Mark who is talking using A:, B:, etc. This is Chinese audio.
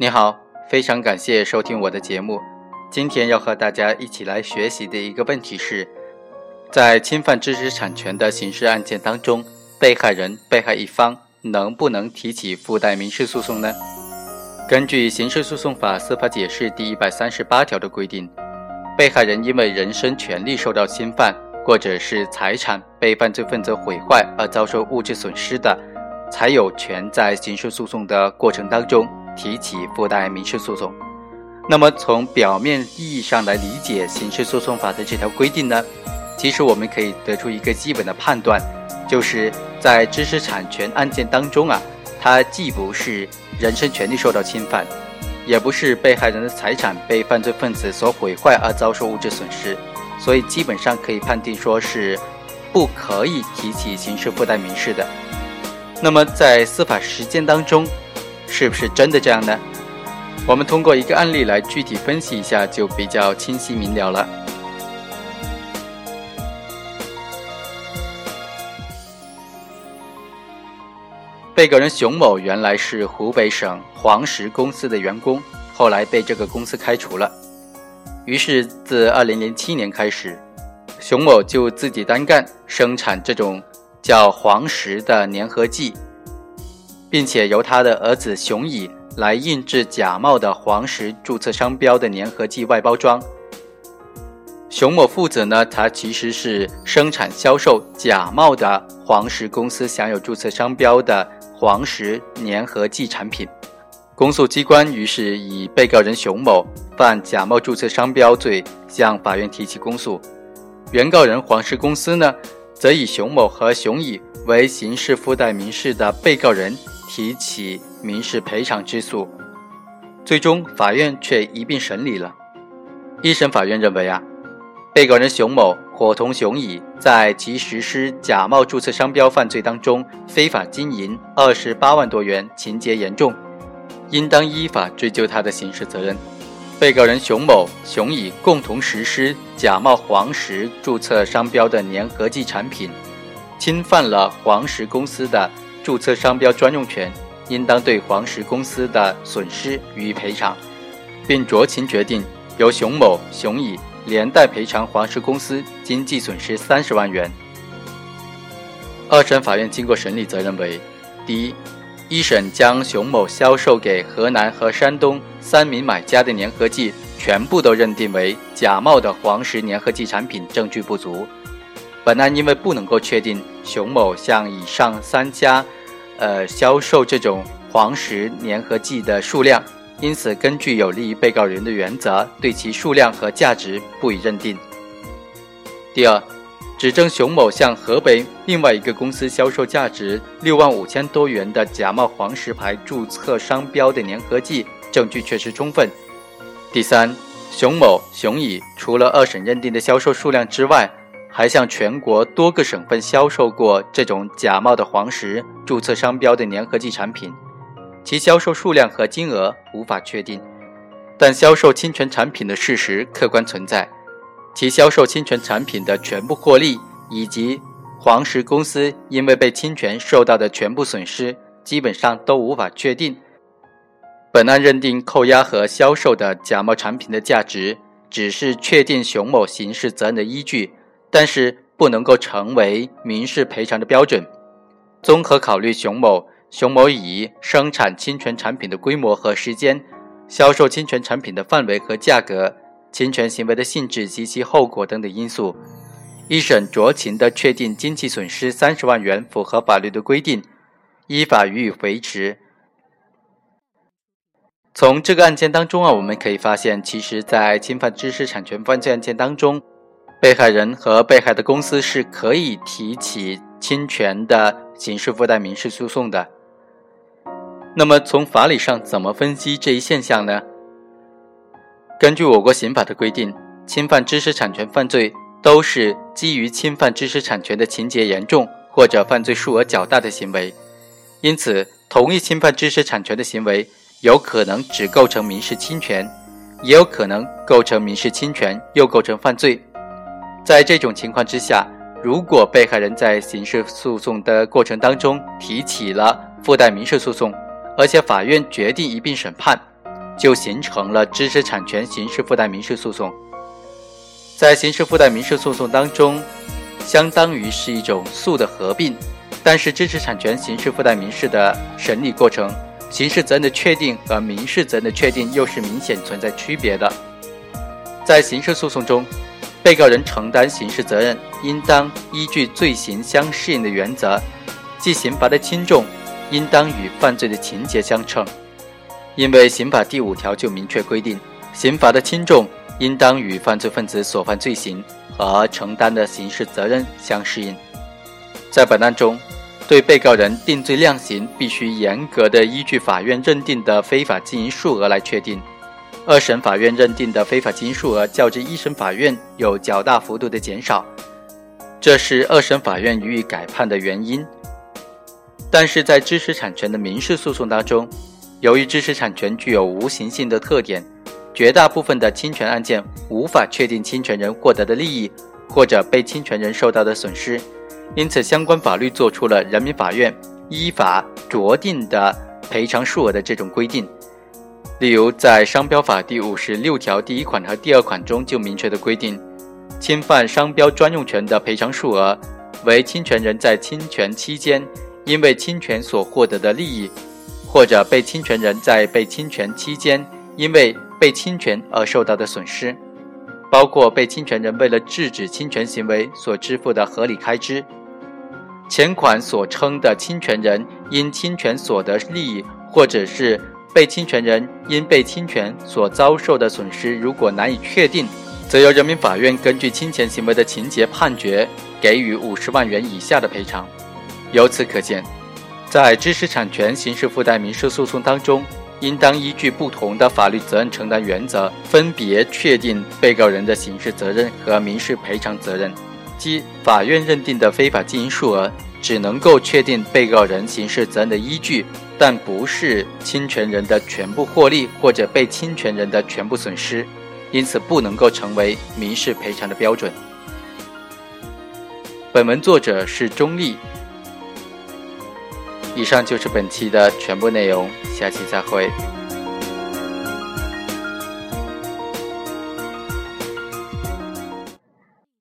A: 你好，非常感谢收听我的节目。今天要和大家一起来学习的一个问题是，在侵犯知识产权的刑事案件当中，被害人、被害一方能不能提起附带民事诉讼呢？根据《刑事诉讼法司法解释》第一百三十八条的规定，被害人因为人身权利受到侵犯，或者是财产被犯罪分子毁坏而遭受物质损失的，才有权在刑事诉讼的过程当中。提起附带民事诉讼，那么从表面意义上来理解刑事诉讼法的这条规定呢？其实我们可以得出一个基本的判断，就是在知识产权案件当中啊，它既不是人身权利受到侵犯，也不是被害人的财产被犯罪分子所毁坏而遭受物质损失，所以基本上可以判定说是不可以提起刑事附带民事的。那么在司法实践当中，是不是真的这样呢？我们通过一个案例来具体分析一下，就比较清晰明了了。被告人熊某原来是湖北省黄石公司的员工，后来被这个公司开除了。于是自二零零七年开始，熊某就自己单干生产这种叫黄石的粘合剂。并且由他的儿子熊乙来印制假冒的黄石注册商标的粘合剂外包装。熊某负责呢，他其实是生产销售假冒的黄石公司享有注册商标的黄石粘合剂产品。公诉机关于是以被告人熊某犯假冒注册商标罪向法院提起公诉，原告人黄石公司呢，则以熊某和熊乙为刑事附带民事的被告人。提起民事赔偿之诉，最终法院却一并审理了。一审法院认为啊，被告人熊某伙同熊乙在其实施假冒注册商标犯罪当中非法经营二十八万多元，情节严重，应当依法追究他的刑事责任。被告人熊某、熊乙共同实施假冒黄石注册商标的粘合剂产品，侵犯了黄石公司的。注册商标专用权，应当对黄石公司的损失予以赔偿，并酌情决定由熊某、熊乙连带赔偿黄石公司经济损失三十万元。二审法院经过审理，则认为：第一，一审将熊某销售给河南和山东三名买家的粘合剂全部都认定为假冒的黄石粘合剂产品，证据不足。本案因为不能够确定熊某向以上三家。呃，销售这种黄石粘合剂的数量，因此根据有利于被告人的原则，对其数量和价值不予认定。第二，指证熊某向河北另外一个公司销售价值六万五千多元的假冒黄石牌注册商标的粘合剂，证据确实充分。第三，熊某、熊乙除了二审认定的销售数量之外，还向全国多个省份销售过这种假冒的黄石注册商标的粘合剂产品，其销售数量和金额无法确定，但销售侵权产品的事实客观存在，其销售侵权产品的全部获利以及黄石公司因为被侵权受到的全部损失，基本上都无法确定。本案认定扣押和销售的假冒产品的价值，只是确定熊某刑事责任的依据。但是不能够成为民事赔偿的标准。综合考虑熊某、熊某乙生产侵权产品的规模和时间，销售侵权产品的范围和价格，侵权行为的性质及其后果等等因素，一审酌情的确定经济损失三十万元符合法律的规定，依法予以维持。从这个案件当中啊，我们可以发现，其实，在侵犯知识产权犯罪案件当中。被害人和被害的公司是可以提起侵权的刑事附带民事诉讼的。那么从法理上怎么分析这一现象呢？根据我国刑法的规定，侵犯知识产权犯罪都是基于侵犯知识产权的情节严重或者犯罪数额较大的行为，因此同一侵犯知识产权的行为有可能只构成民事侵权，也有可能构成民事侵权又构成犯罪。在这种情况之下，如果被害人在刑事诉讼的过程当中提起了附带民事诉讼，而且法院决定一并审判，就形成了知识产权刑事附带民事诉讼。在刑事附带民事诉讼当中，相当于是一种诉的合并，但是知识产权刑事附带民事的审理过程，刑事责任的确定和民事责任的确定又是明显存在区别的。在刑事诉讼中，被告人承担刑事责任，应当依据罪行相适应的原则，即刑罚的轻重应当与犯罪的情节相称。因为刑法第五条就明确规定，刑罚的轻重应当与犯罪分子所犯罪行和承担的刑事责任相适应。在本案中，对被告人定罪量刑必须严格的依据法院认定的非法经营数额来确定。二审法院认定的非法经营数额较之一审法院有较大幅度的减少，这是二审法院予以改判的原因。但是在知识产权的民事诉讼当中，由于知识产权具有无形性的特点，绝大部分的侵权案件无法确定侵权人获得的利益或者被侵权人受到的损失，因此相关法律作出了人民法院依法酌定的赔偿数额的这种规定。例如，在商标法第五十六条第一款和第二款中就明确的规定，侵犯商标专用权的赔偿数额为侵权人在侵权期间因为侵权所获得的利益，或者被侵权人在被侵权期间因为被侵权而受到的损失，包括被侵权人为了制止侵权行为所支付的合理开支。前款所称的侵权人因侵权所得利益，或者是。被侵权人因被侵权所遭受的损失，如果难以确定，则由人民法院根据侵权行为的情节判决，给予五十万元以下的赔偿。由此可见，在知识产权刑事附带民事诉讼当中，应当依据不同的法律责任承担原则，分别确定被告人的刑事责任和民事赔偿责任。即法院认定的非法经营数额，只能够确定被告人刑事责任的依据。但不是侵权人的全部获利或者被侵权人的全部损失，因此不能够成为民事赔偿的标准。本文作者是钟立。以上就是本期的全部内容，下期再会。